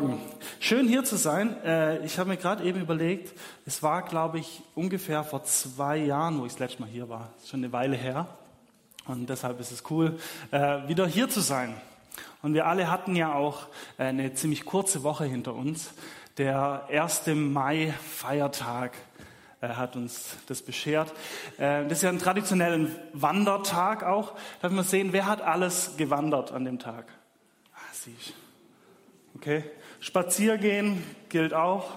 Morgen. Schön hier zu sein. Äh, ich habe mir gerade eben überlegt, es war, glaube ich, ungefähr vor zwei Jahren, wo ich das letzte Mal hier war. Das ist schon eine Weile her. Und deshalb ist es cool, äh, wieder hier zu sein. Und wir alle hatten ja auch äh, eine ziemlich kurze Woche hinter uns. Der 1. Mai Feiertag hat uns das beschert. Das ist ja ein traditioneller Wandertag auch. Da wir sehen, wer hat alles gewandert an dem Tag. Ah, siehst Okay? Spaziergehen gilt auch.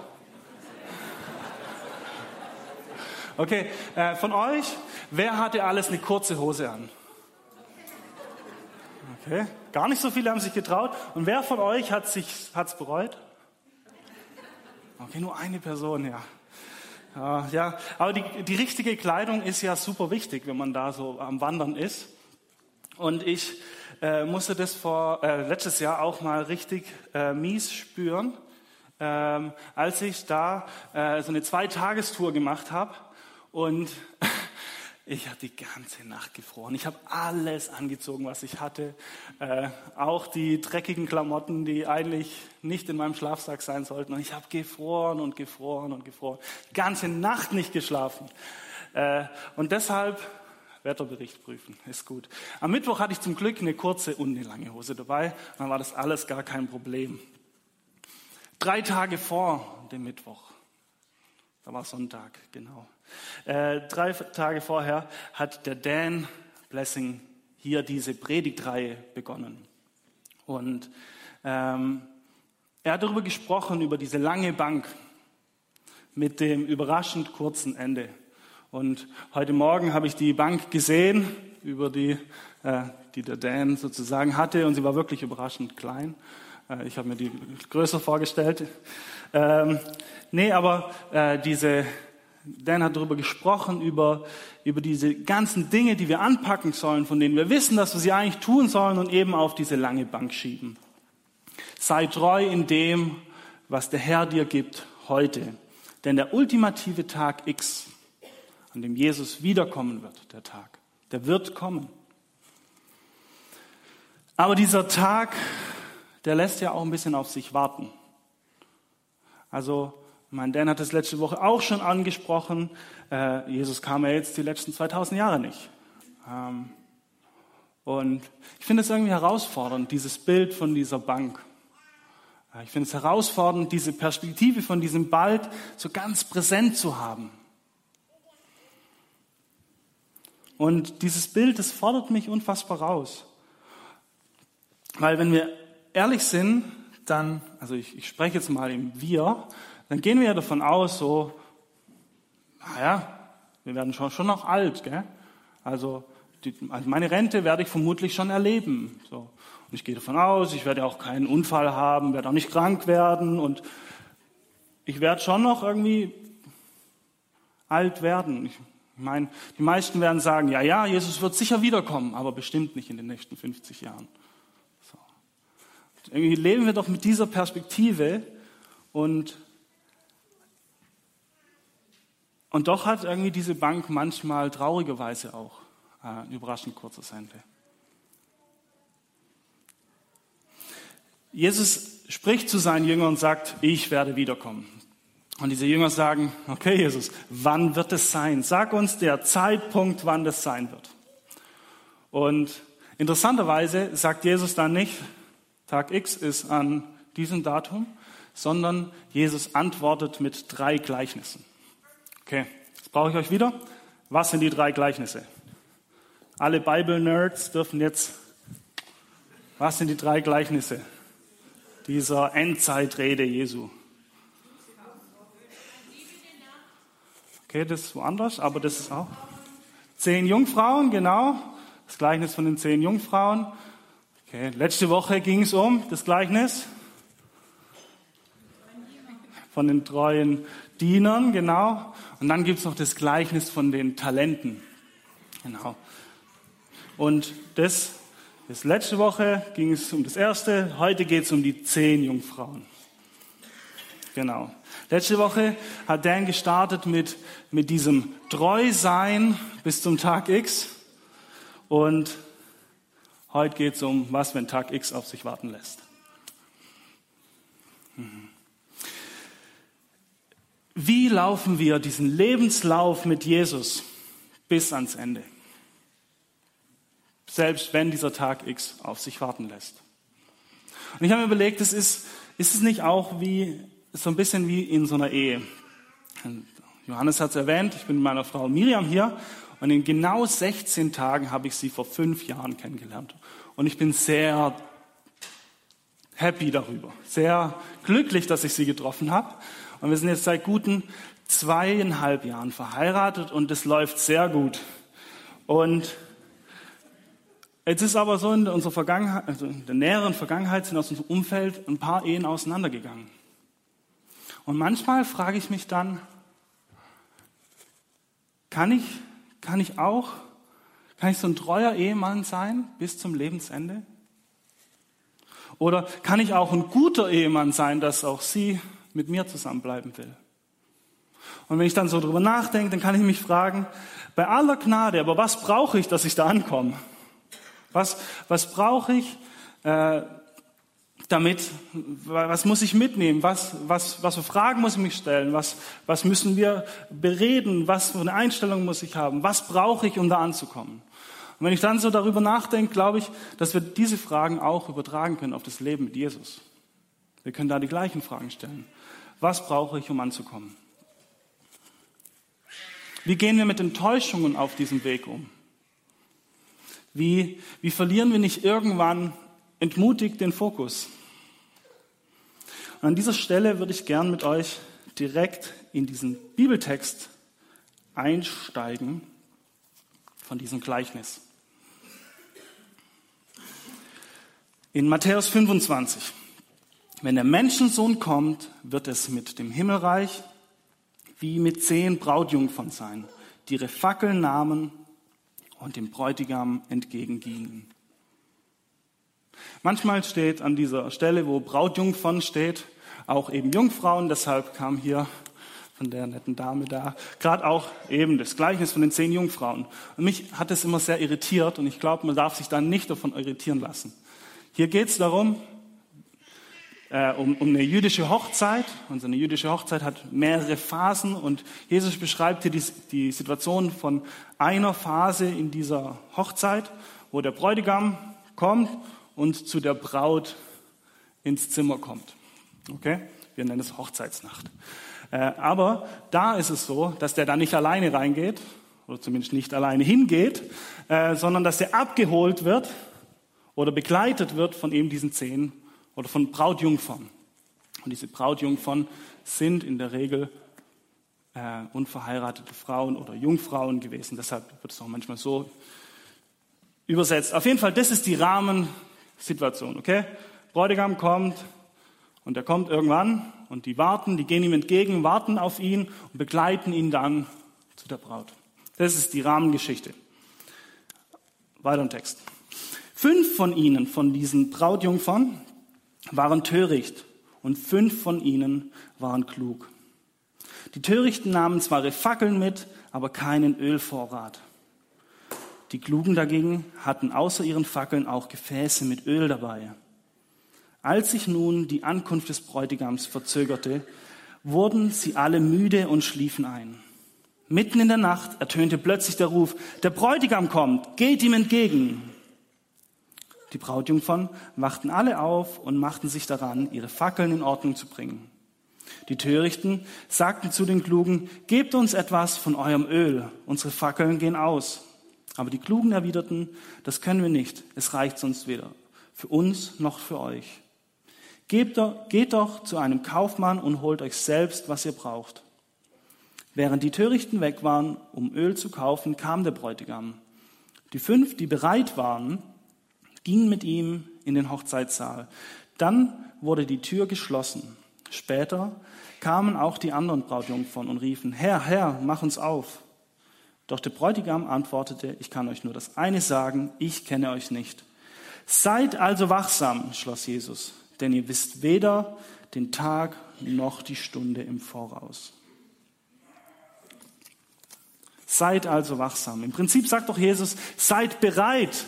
Okay, äh, von euch, wer hatte alles eine kurze Hose an? Okay, gar nicht so viele haben sich getraut. Und wer von euch hat sich hat's bereut? Okay, nur eine Person, ja. Ja, ja. aber die, die richtige Kleidung ist ja super wichtig, wenn man da so am Wandern ist. Und ich äh, musste das vor äh, letztes Jahr auch mal richtig äh, mies spüren, ähm, als ich da äh, so eine Zweitagestour gemacht habe und ich habe die ganze Nacht gefroren. Ich habe alles angezogen, was ich hatte, äh, auch die dreckigen Klamotten, die eigentlich nicht in meinem Schlafsack sein sollten. Und ich habe gefroren und gefroren und gefroren, die ganze Nacht nicht geschlafen. Äh, und deshalb Wetterbericht prüfen, ist gut. Am Mittwoch hatte ich zum Glück eine kurze und eine lange Hose dabei, dann war das alles gar kein Problem. Drei Tage vor dem Mittwoch, da war Sonntag, genau. Äh, drei Tage vorher hat der Dan Blessing hier diese Predigtreihe begonnen. Und ähm, er hat darüber gesprochen, über diese lange Bank mit dem überraschend kurzen Ende. Und heute Morgen habe ich die Bank gesehen, über die, äh, die der Dan sozusagen hatte, und sie war wirklich überraschend klein. Äh, ich habe mir die größer vorgestellt. Ähm, nee, aber äh, diese, Dan hat darüber gesprochen, über, über diese ganzen Dinge, die wir anpacken sollen, von denen wir wissen, dass wir sie eigentlich tun sollen und eben auf diese lange Bank schieben. Sei treu in dem, was der Herr dir gibt heute. Denn der ultimative Tag X, an dem Jesus wiederkommen wird, der Tag. Der wird kommen. Aber dieser Tag, der lässt ja auch ein bisschen auf sich warten. Also, mein Dan hat es letzte Woche auch schon angesprochen. Äh, Jesus kam ja jetzt die letzten 2000 Jahre nicht. Ähm, und ich finde es irgendwie herausfordernd, dieses Bild von dieser Bank. Äh, ich finde es herausfordernd, diese Perspektive von diesem Bald so ganz präsent zu haben. Und dieses Bild, das fordert mich unfassbar raus. Weil wenn wir ehrlich sind, dann, also ich, ich spreche jetzt mal im Wir, dann gehen wir ja davon aus, so, naja, wir werden schon, schon noch alt, gell? Also, die, also meine Rente werde ich vermutlich schon erleben. So. Und ich gehe davon aus, ich werde auch keinen Unfall haben, werde auch nicht krank werden und ich werde schon noch irgendwie alt werden. Ich ich meine, die meisten werden sagen, ja, ja, Jesus wird sicher wiederkommen, aber bestimmt nicht in den nächsten 50 Jahren. So. Irgendwie leben wir doch mit dieser Perspektive und, und doch hat irgendwie diese Bank manchmal traurigerweise auch äh, ein überraschend kurzes Ende. Jesus spricht zu seinen Jüngern und sagt, ich werde wiederkommen. Und diese Jünger sagen, okay Jesus, wann wird es sein? Sag uns der Zeitpunkt, wann das sein wird. Und interessanterweise sagt Jesus dann nicht, Tag X ist an diesem Datum, sondern Jesus antwortet mit drei Gleichnissen. Okay, jetzt brauche ich euch wieder. Was sind die drei Gleichnisse? Alle Bible-Nerds dürfen jetzt, was sind die drei Gleichnisse dieser Endzeitrede Jesu? Okay, das ist woanders, aber das ist auch. Zehn Jungfrauen, genau. Das Gleichnis von den zehn Jungfrauen. Okay, letzte Woche ging es um das Gleichnis von den treuen Dienern, genau. Und dann gibt es noch das Gleichnis von den Talenten. Genau. Und das, das letzte Woche ging es um das erste, heute geht es um die zehn Jungfrauen. Genau. Letzte Woche hat Dan gestartet mit, mit diesem Treusein bis zum Tag X. Und heute geht es um was, wenn Tag X auf sich warten lässt. Wie laufen wir diesen Lebenslauf mit Jesus bis ans Ende? Selbst wenn dieser Tag X auf sich warten lässt. Und ich habe mir überlegt, das ist, ist es nicht auch wie, so ein bisschen wie in so einer Ehe? Johannes hat es erwähnt, ich bin mit meiner Frau Miriam hier und in genau 16 Tagen habe ich sie vor fünf Jahren kennengelernt. Und ich bin sehr happy darüber, sehr glücklich, dass ich sie getroffen habe. Und wir sind jetzt seit guten zweieinhalb Jahren verheiratet und es läuft sehr gut. Und jetzt ist aber so in unserer Vergangenheit, also in der näheren Vergangenheit sind aus unserem Umfeld ein paar Ehen auseinandergegangen. Und manchmal frage ich mich dann, kann ich, kann ich auch, kann ich so ein treuer Ehemann sein bis zum Lebensende? Oder kann ich auch ein guter Ehemann sein, dass auch sie mit mir zusammenbleiben will. Und wenn ich dann so drüber nachdenke, dann kann ich mich fragen, bei aller Gnade, aber was brauche ich, dass ich da ankomme? Was, was brauche ich, äh, damit, was muss ich mitnehmen? Was, was, was für Fragen muss ich mich stellen? Was, was müssen wir bereden? Was für eine Einstellung muss ich haben? Was brauche ich, um da anzukommen? Und wenn ich dann so darüber nachdenke, glaube ich, dass wir diese Fragen auch übertragen können auf das Leben mit Jesus. Wir können da die gleichen Fragen stellen. Was brauche ich, um anzukommen? Wie gehen wir mit Enttäuschungen auf diesem Weg um? Wie, wie verlieren wir nicht irgendwann entmutigt den Fokus? An dieser Stelle würde ich gern mit euch direkt in diesen Bibeltext einsteigen von diesem Gleichnis. In Matthäus 25. Wenn der Menschensohn kommt, wird es mit dem Himmelreich wie mit zehn Brautjungfern sein, die ihre Fackeln nahmen und dem Bräutigam entgegengingen. Manchmal steht an dieser Stelle, wo Brautjungfern steht, auch eben Jungfrauen. Deshalb kam hier von der netten Dame da gerade auch eben das Gleichnis von den zehn Jungfrauen. Und mich hat es immer sehr irritiert und ich glaube, man darf sich da nicht davon irritieren lassen. Hier geht es darum, äh, um, um eine jüdische Hochzeit. Und so eine jüdische Hochzeit hat mehrere Phasen und Jesus beschreibt hier die, die Situation von einer Phase in dieser Hochzeit, wo der Bräutigam kommt und zu der Braut ins Zimmer kommt. Okay? Wir nennen es Hochzeitsnacht. Äh, aber da ist es so, dass der da nicht alleine reingeht, oder zumindest nicht alleine hingeht, äh, sondern dass der abgeholt wird oder begleitet wird von eben diesen zehn oder von Brautjungfern. Und diese Brautjungfern sind in der Regel äh, unverheiratete Frauen oder Jungfrauen gewesen. Deshalb wird es auch manchmal so übersetzt. Auf jeden Fall, das ist die Rahmensituation, okay? Bräutigam kommt und er kommt irgendwann und die warten, die gehen ihm entgegen, warten auf ihn und begleiten ihn dann zu der Braut. Das ist die Rahmengeschichte. Weiter im Text. Fünf von ihnen, von diesen Brautjungfern, waren töricht und fünf von ihnen waren klug. Die Törichten nahmen zwar ihre Fackeln mit, aber keinen Ölvorrat. Die Klugen dagegen hatten außer ihren Fackeln auch Gefäße mit Öl dabei. Als sich nun die Ankunft des Bräutigams verzögerte, wurden sie alle müde und schliefen ein. Mitten in der Nacht ertönte plötzlich der Ruf, der Bräutigam kommt, geht ihm entgegen. Die Brautjungfern wachten alle auf und machten sich daran, ihre Fackeln in Ordnung zu bringen. Die Törichten sagten zu den Klugen, gebt uns etwas von eurem Öl, unsere Fackeln gehen aus. Aber die Klugen erwiderten, das können wir nicht, es reicht sonst weder für uns noch für euch. Geht doch, geht doch zu einem Kaufmann und holt euch selbst, was ihr braucht. Während die Törichten weg waren, um Öl zu kaufen, kam der Bräutigam. Die fünf, die bereit waren, ging mit ihm in den Hochzeitssaal. Dann wurde die Tür geschlossen. Später kamen auch die anderen Brautjungfern und riefen, Herr, Herr, mach uns auf. Doch der Bräutigam antwortete, ich kann euch nur das eine sagen, ich kenne euch nicht. Seid also wachsam, schloss Jesus, denn ihr wisst weder den Tag noch die Stunde im Voraus. Seid also wachsam. Im Prinzip sagt doch Jesus, seid bereit,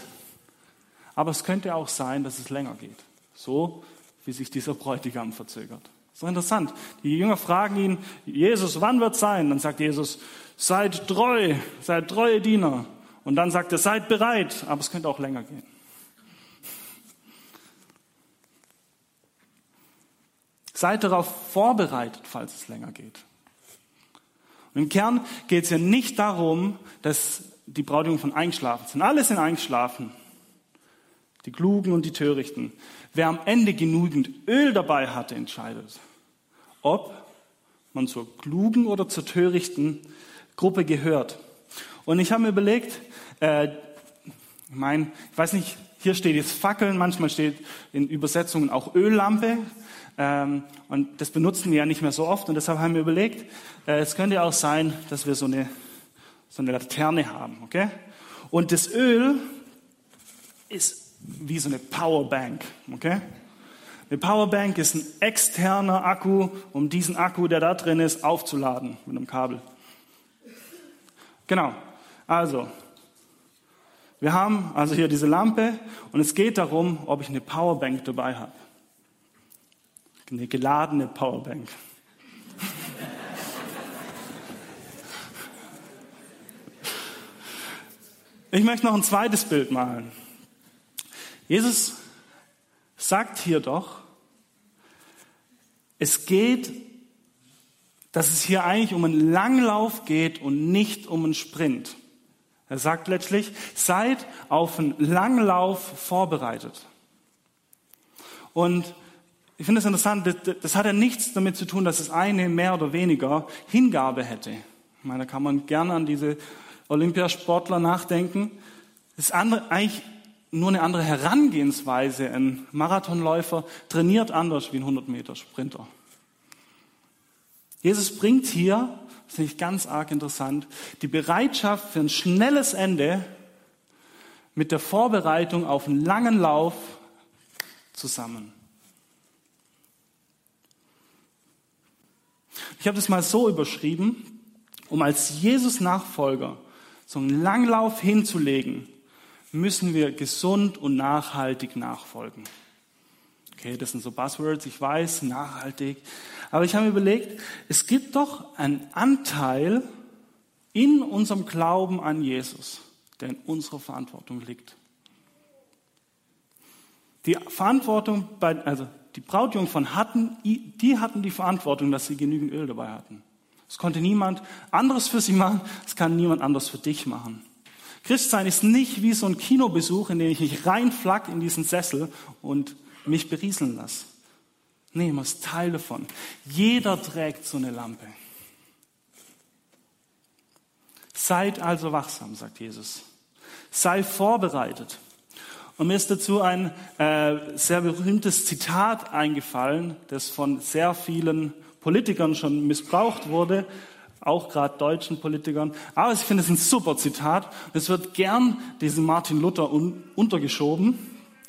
aber es könnte auch sein, dass es länger geht. So wie sich dieser Bräutigam verzögert. So interessant. Die Jünger fragen ihn, Jesus, wann wird sein? Dann sagt Jesus, seid treu, seid treue Diener. Und dann sagt er, seid bereit, aber es könnte auch länger gehen. Seid darauf vorbereitet, falls es länger geht. Und im Kern geht es ja nicht darum, dass die Brautjungen von eingeschlafen sind. Alle sind eingeschlafen. Die Klugen und die Törichten. Wer am Ende genügend Öl dabei hatte, entscheidet, ob man zur klugen oder zur törichten Gruppe gehört. Und ich habe mir überlegt, äh, ich meine, ich weiß nicht, hier steht jetzt Fackeln, manchmal steht in Übersetzungen auch Öllampe. Ähm, und das benutzen wir ja nicht mehr so oft. Und deshalb haben wir überlegt, äh, es könnte auch sein, dass wir so eine, so eine Laterne haben. Okay? Und das Öl ist wie so eine Powerbank. Okay? Eine Powerbank ist ein externer Akku, um diesen Akku, der da drin ist, aufzuladen mit einem Kabel. Genau. Also, wir haben also hier diese Lampe und es geht darum, ob ich eine Powerbank dabei habe. Eine geladene Powerbank. Ich möchte noch ein zweites Bild malen. Jesus sagt hier doch, es geht, dass es hier eigentlich um einen Langlauf geht und nicht um einen Sprint. Er sagt letztlich, seid auf einen Langlauf vorbereitet. Und ich finde es interessant, das, das, hat ja nichts damit zu tun, dass es eine mehr oder weniger Hingabe hätte. Ich meine, da kann man gerne an diese Olympiasportler nachdenken. Das ist andere, eigentlich nur eine andere Herangehensweise. Ein Marathonläufer trainiert anders wie ein 100 Meter Sprinter. Jesus bringt hier, das finde ich ganz arg interessant, die Bereitschaft für ein schnelles Ende mit der Vorbereitung auf einen langen Lauf zusammen. Ich habe das mal so überschrieben, um als Jesus-Nachfolger so einen Langlauf hinzulegen, müssen wir gesund und nachhaltig nachfolgen. Okay, das sind so Buzzwords, ich weiß, nachhaltig. Aber ich habe mir überlegt, es gibt doch einen Anteil in unserem Glauben an Jesus, der in unserer Verantwortung liegt. Die Verantwortung bei, also die Brautjungfern hatten, die hatten die Verantwortung, dass sie genügend Öl dabei hatten. Das konnte niemand anderes für sie machen, das kann niemand anders für dich machen. Christsein ist nicht wie so ein Kinobesuch, in dem ich mich reinflack in diesen Sessel und mich berieseln lasse. Nee, man ist Teil davon. Jeder trägt so eine Lampe. Seid also wachsam, sagt Jesus. Sei vorbereitet. Und mir ist dazu ein äh, sehr berühmtes Zitat eingefallen, das von sehr vielen Politikern schon missbraucht wurde auch gerade deutschen Politikern. Aber ich finde es ein super Zitat. Es wird gern diesem Martin Luther un untergeschoben,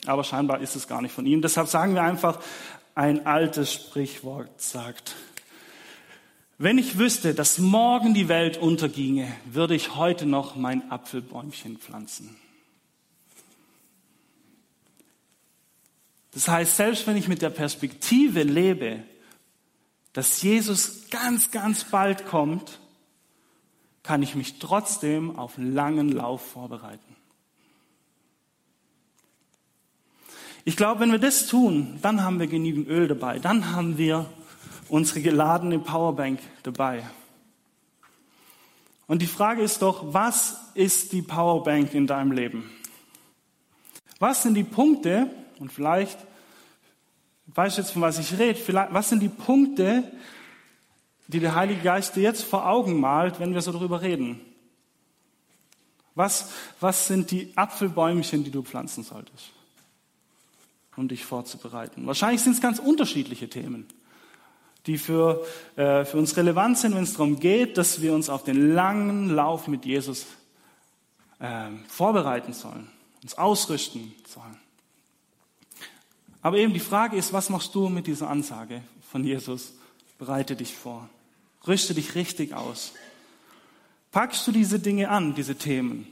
aber scheinbar ist es gar nicht von ihm. Deshalb sagen wir einfach, ein altes Sprichwort sagt, wenn ich wüsste, dass morgen die Welt unterginge, würde ich heute noch mein Apfelbäumchen pflanzen. Das heißt, selbst wenn ich mit der Perspektive lebe, dass Jesus ganz, ganz bald kommt, kann ich mich trotzdem auf einen langen Lauf vorbereiten. Ich glaube, wenn wir das tun, dann haben wir genügend Öl dabei, dann haben wir unsere geladene Powerbank dabei. Und die Frage ist doch, was ist die Powerbank in deinem Leben? Was sind die Punkte, und vielleicht weißt jetzt, von was ich rede, vielleicht, was sind die Punkte, die der Heilige Geist dir jetzt vor Augen malt, wenn wir so darüber reden? Was, was sind die Apfelbäumchen, die du pflanzen solltest, um dich vorzubereiten? Wahrscheinlich sind es ganz unterschiedliche Themen, die für, äh, für uns relevant sind, wenn es darum geht, dass wir uns auf den langen Lauf mit Jesus äh, vorbereiten sollen, uns ausrüsten sollen. Aber eben die Frage ist, was machst du mit dieser Ansage von Jesus? Bereite dich vor. Rüste dich richtig aus. Packst du diese Dinge an, diese Themen?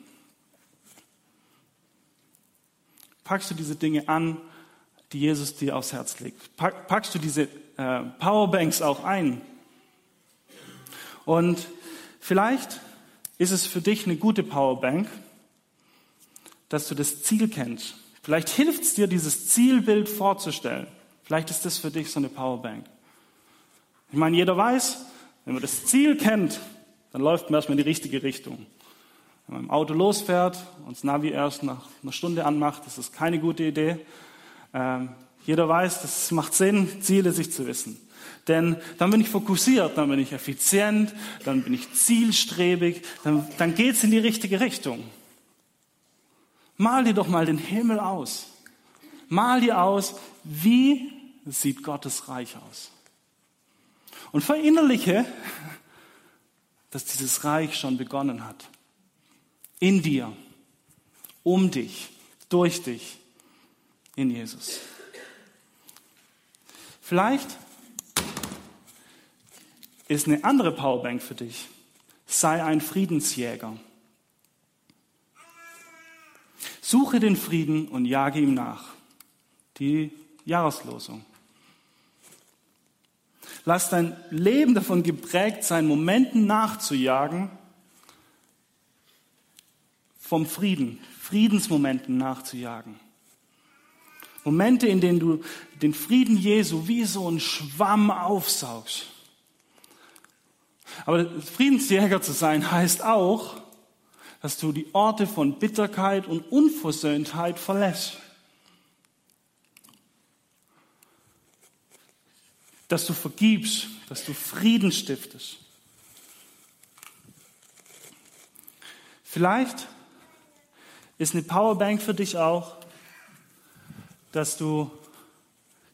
Packst du diese Dinge an, die Jesus dir aufs Herz legt? Packst du diese äh, Powerbanks auch ein. Und vielleicht ist es für dich eine gute Powerbank, dass du das Ziel kennst. Vielleicht hilft es dir, dieses Zielbild vorzustellen. Vielleicht ist das für dich so eine Powerbank. Ich meine, jeder weiß, wenn man das Ziel kennt, dann läuft man erstmal in die richtige Richtung. Wenn man im Auto losfährt und das Navi erst nach einer Stunde anmacht, das ist keine gute Idee. Ähm, jeder weiß, das macht Sinn, Ziele sich zu wissen. Denn dann bin ich fokussiert, dann bin ich effizient, dann bin ich zielstrebig, dann, dann geht's in die richtige Richtung. Mal dir doch mal den Himmel aus. Mal dir aus, wie sieht Gottes Reich aus. Und verinnerliche, dass dieses Reich schon begonnen hat. In dir, um dich, durch dich, in Jesus. Vielleicht ist eine andere Powerbank für dich. Sei ein Friedensjäger. Suche den Frieden und jage ihm nach. Die Jahreslosung. Lass dein Leben davon geprägt sein, Momenten nachzujagen, vom Frieden, Friedensmomenten nachzujagen. Momente, in denen du den Frieden Jesu wie so ein Schwamm aufsaugst. Aber Friedensjäger zu sein heißt auch, dass du die Orte von Bitterkeit und Unversöhntheit verlässt. Dass du vergibst, dass du Frieden stiftest. Vielleicht ist eine Powerbank für dich auch, dass du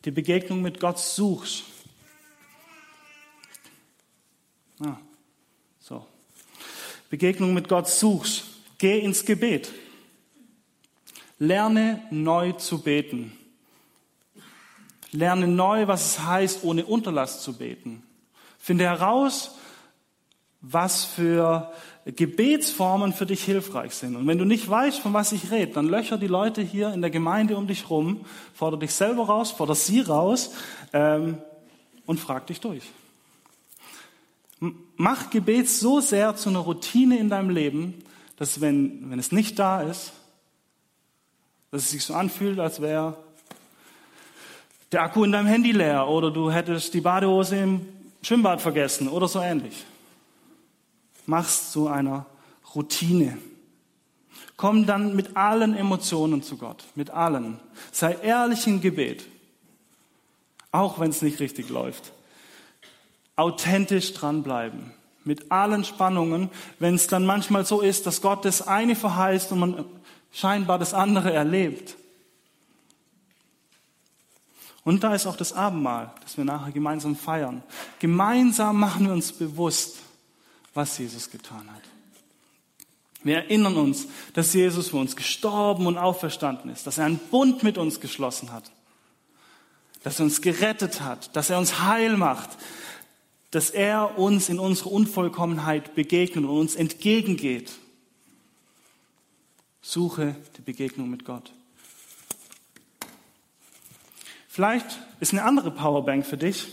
die Begegnung mit Gott suchst. Ah, so. Begegnung mit Gott suchst. Geh ins Gebet. Lerne neu zu beten. Lerne neu, was es heißt, ohne Unterlass zu beten. Finde heraus, was für Gebetsformen für dich hilfreich sind. Und wenn du nicht weißt, von was ich rede, dann löcher die Leute hier in der Gemeinde um dich rum, forder dich selber raus, forder sie raus ähm, und frag dich durch. Mach Gebet so sehr zu einer Routine in deinem Leben, dass wenn, wenn es nicht da ist, dass es sich so anfühlt, als wäre der Akku in deinem Handy leer oder du hättest die Badehose im Schwimmbad vergessen oder so ähnlich machst zu einer Routine. Komm dann mit allen Emotionen zu Gott, mit allen. Sei ehrlich im Gebet, auch wenn es nicht richtig läuft. Authentisch dranbleiben, mit allen Spannungen, wenn es dann manchmal so ist, dass Gott das eine verheißt und man scheinbar das andere erlebt. Und da ist auch das Abendmahl, das wir nachher gemeinsam feiern. Gemeinsam machen wir uns bewusst, was Jesus getan hat. Wir erinnern uns, dass Jesus für uns gestorben und auferstanden ist, dass er einen Bund mit uns geschlossen hat, dass er uns gerettet hat, dass er uns heil macht, dass er uns in unserer Unvollkommenheit begegnet und uns entgegengeht. Suche die Begegnung mit Gott. Vielleicht ist eine andere Powerbank für dich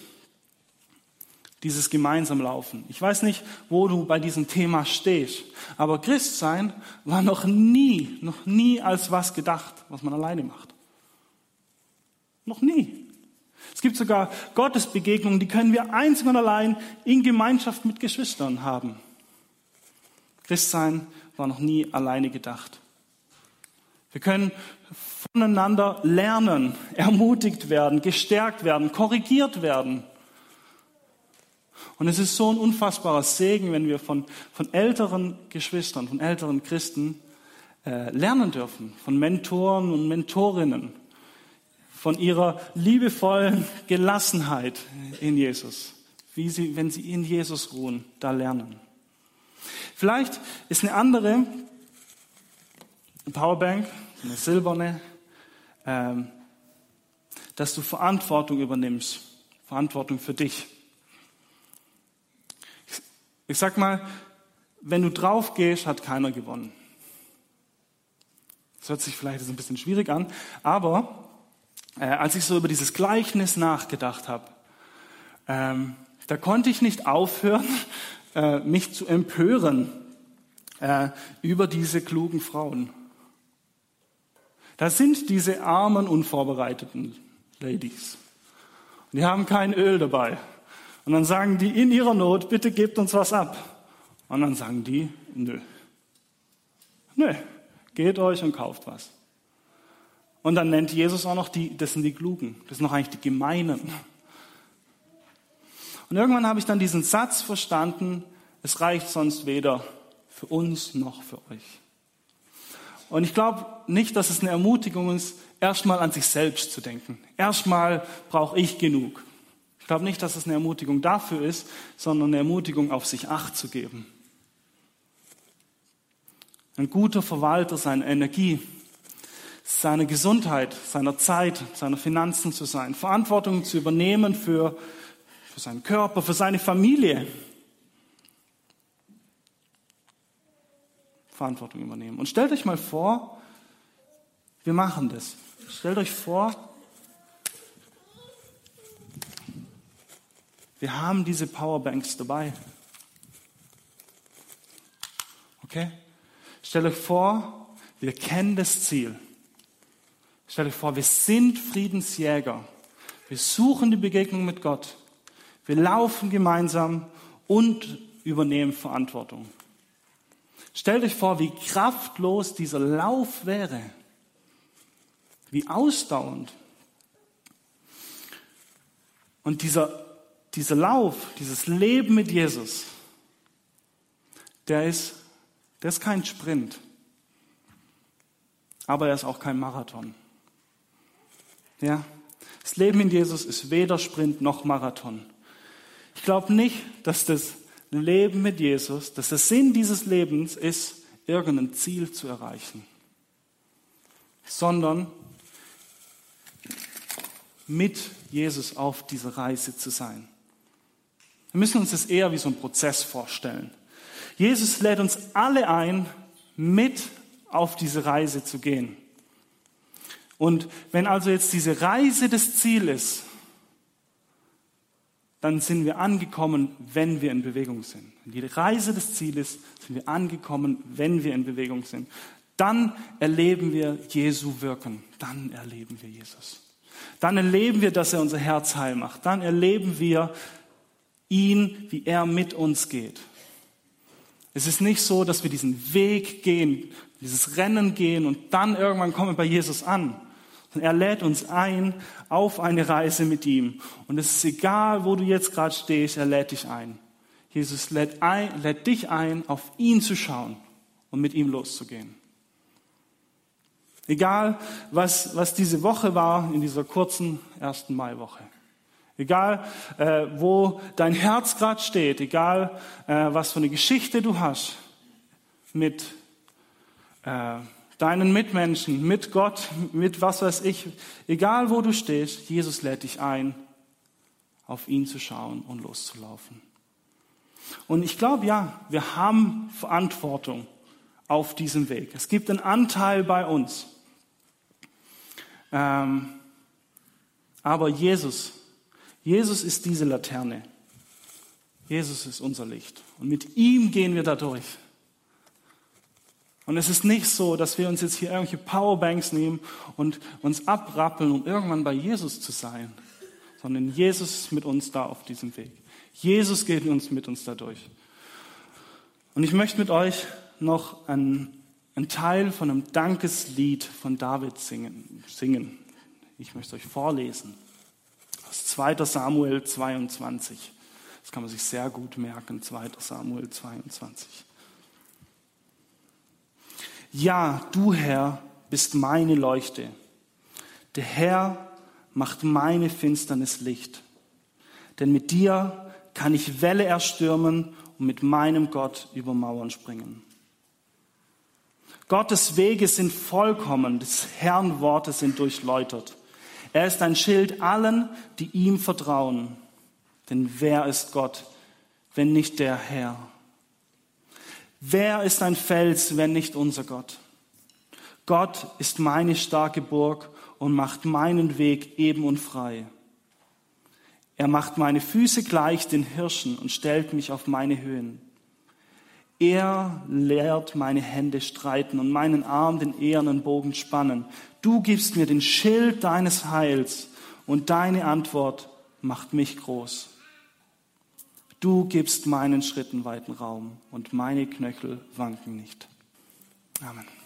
dieses gemeinsam Laufen. Ich weiß nicht, wo du bei diesem Thema stehst, aber Christsein war noch nie, noch nie als was gedacht, was man alleine macht. Noch nie. Es gibt sogar Gottesbegegnungen, die können wir einzig und allein in Gemeinschaft mit Geschwistern haben. Christsein war noch nie alleine gedacht. Wir können voneinander lernen, ermutigt werden, gestärkt werden, korrigiert werden. Und es ist so ein unfassbarer Segen, wenn wir von, von älteren Geschwistern, von älteren Christen äh, lernen dürfen, von Mentoren und Mentorinnen, von ihrer liebevollen Gelassenheit in Jesus, wie sie, wenn sie in Jesus ruhen, da lernen. Vielleicht ist eine andere Powerbank, eine silberne, ähm, dass du Verantwortung übernimmst, Verantwortung für dich. Ich sag mal, wenn du drauf gehst, hat keiner gewonnen. Das hört sich vielleicht ein bisschen schwierig an, aber äh, als ich so über dieses Gleichnis nachgedacht habe, ähm, da konnte ich nicht aufhören, äh, mich zu empören äh, über diese klugen Frauen. Da sind diese armen, unvorbereiteten Ladies. Die haben kein Öl dabei. Und dann sagen die in ihrer Not, bitte gebt uns was ab. Und dann sagen die, nö. Nö, geht euch und kauft was. Und dann nennt Jesus auch noch die, das sind die Klugen, das sind noch eigentlich die Gemeinen. Und irgendwann habe ich dann diesen Satz verstanden, es reicht sonst weder für uns noch für euch. Und ich glaube nicht, dass es eine Ermutigung ist, erstmal an sich selbst zu denken. Erstmal brauche ich genug. Ich glaube nicht, dass es eine Ermutigung dafür ist, sondern eine Ermutigung, auf sich Acht zu geben. Ein guter Verwalter seiner Energie, seiner Gesundheit, seiner Zeit, seiner Finanzen zu sein, Verantwortung zu übernehmen für, für seinen Körper, für seine Familie. Verantwortung übernehmen. Und stellt euch mal vor, wir machen das. Stellt euch vor, wir haben diese Powerbanks dabei. Okay? Stellt euch vor, wir kennen das Ziel. Stellt euch vor, wir sind Friedensjäger. Wir suchen die Begegnung mit Gott. Wir laufen gemeinsam und übernehmen Verantwortung. Stellt euch vor, wie kraftlos dieser Lauf wäre. Wie ausdauernd. Und dieser, dieser Lauf, dieses Leben mit Jesus, der ist, der ist kein Sprint. Aber er ist auch kein Marathon. Ja? Das Leben in Jesus ist weder Sprint noch Marathon. Ich glaube nicht, dass das Leben mit Jesus, dass der Sinn dieses Lebens ist, irgendein Ziel zu erreichen, sondern mit Jesus auf dieser Reise zu sein. Wir müssen uns das eher wie so ein Prozess vorstellen. Jesus lädt uns alle ein, mit auf diese Reise zu gehen. Und wenn also jetzt diese Reise das Ziel ist, dann sind wir angekommen, wenn wir in Bewegung sind. Wenn die Reise des Zieles sind wir angekommen, wenn wir in Bewegung sind. Dann erleben wir Jesu wirken. Dann erleben wir Jesus. Dann erleben wir, dass er unser Herz heil macht. Dann erleben wir ihn, wie er mit uns geht. Es ist nicht so, dass wir diesen Weg gehen, dieses Rennen gehen und dann irgendwann kommen wir bei Jesus an. Er lädt uns ein auf eine Reise mit ihm. Und es ist egal, wo du jetzt gerade stehst, er lädt dich ein. Jesus lädt, ein, lädt dich ein, auf ihn zu schauen und mit ihm loszugehen. Egal, was, was diese Woche war, in dieser kurzen ersten Maiwoche. Egal, äh, wo dein Herz gerade steht, egal, äh, was für eine Geschichte du hast mit äh, deinen Mitmenschen, mit Gott, mit was weiß ich, egal wo du stehst, Jesus lädt dich ein, auf ihn zu schauen und loszulaufen. Und ich glaube, ja, wir haben Verantwortung auf diesem Weg. Es gibt einen Anteil bei uns. Ähm, aber Jesus, Jesus ist diese Laterne. Jesus ist unser Licht. Und mit ihm gehen wir da durch. Und es ist nicht so, dass wir uns jetzt hier irgendwelche Powerbanks nehmen und uns abrappeln, um irgendwann bei Jesus zu sein, sondern Jesus ist mit uns da auf diesem Weg. Jesus geht uns mit uns dadurch. Und ich möchte mit euch noch einen, einen Teil von einem Dankeslied von David singen, singen. Ich möchte euch vorlesen. Aus 2. Samuel 22. Das kann man sich sehr gut merken, 2. Samuel 22. Ja, du Herr bist meine Leuchte. Der Herr macht meine Finsternis Licht. Denn mit dir kann ich Welle erstürmen und mit meinem Gott über Mauern springen. Gottes Wege sind vollkommen, des Herrn Worte sind durchläutert. Er ist ein Schild allen, die ihm vertrauen. Denn wer ist Gott, wenn nicht der Herr? Wer ist ein Fels, wenn nicht unser Gott? Gott ist meine starke Burg und macht meinen Weg eben und frei. Er macht meine Füße gleich den Hirschen und stellt mich auf meine Höhen. Er lehrt meine Hände streiten und meinen Arm den ehernen Bogen spannen. Du gibst mir den Schild deines Heils und deine Antwort macht mich groß. Du gibst meinen Schritten weiten Raum und meine Knöchel wanken nicht. Amen.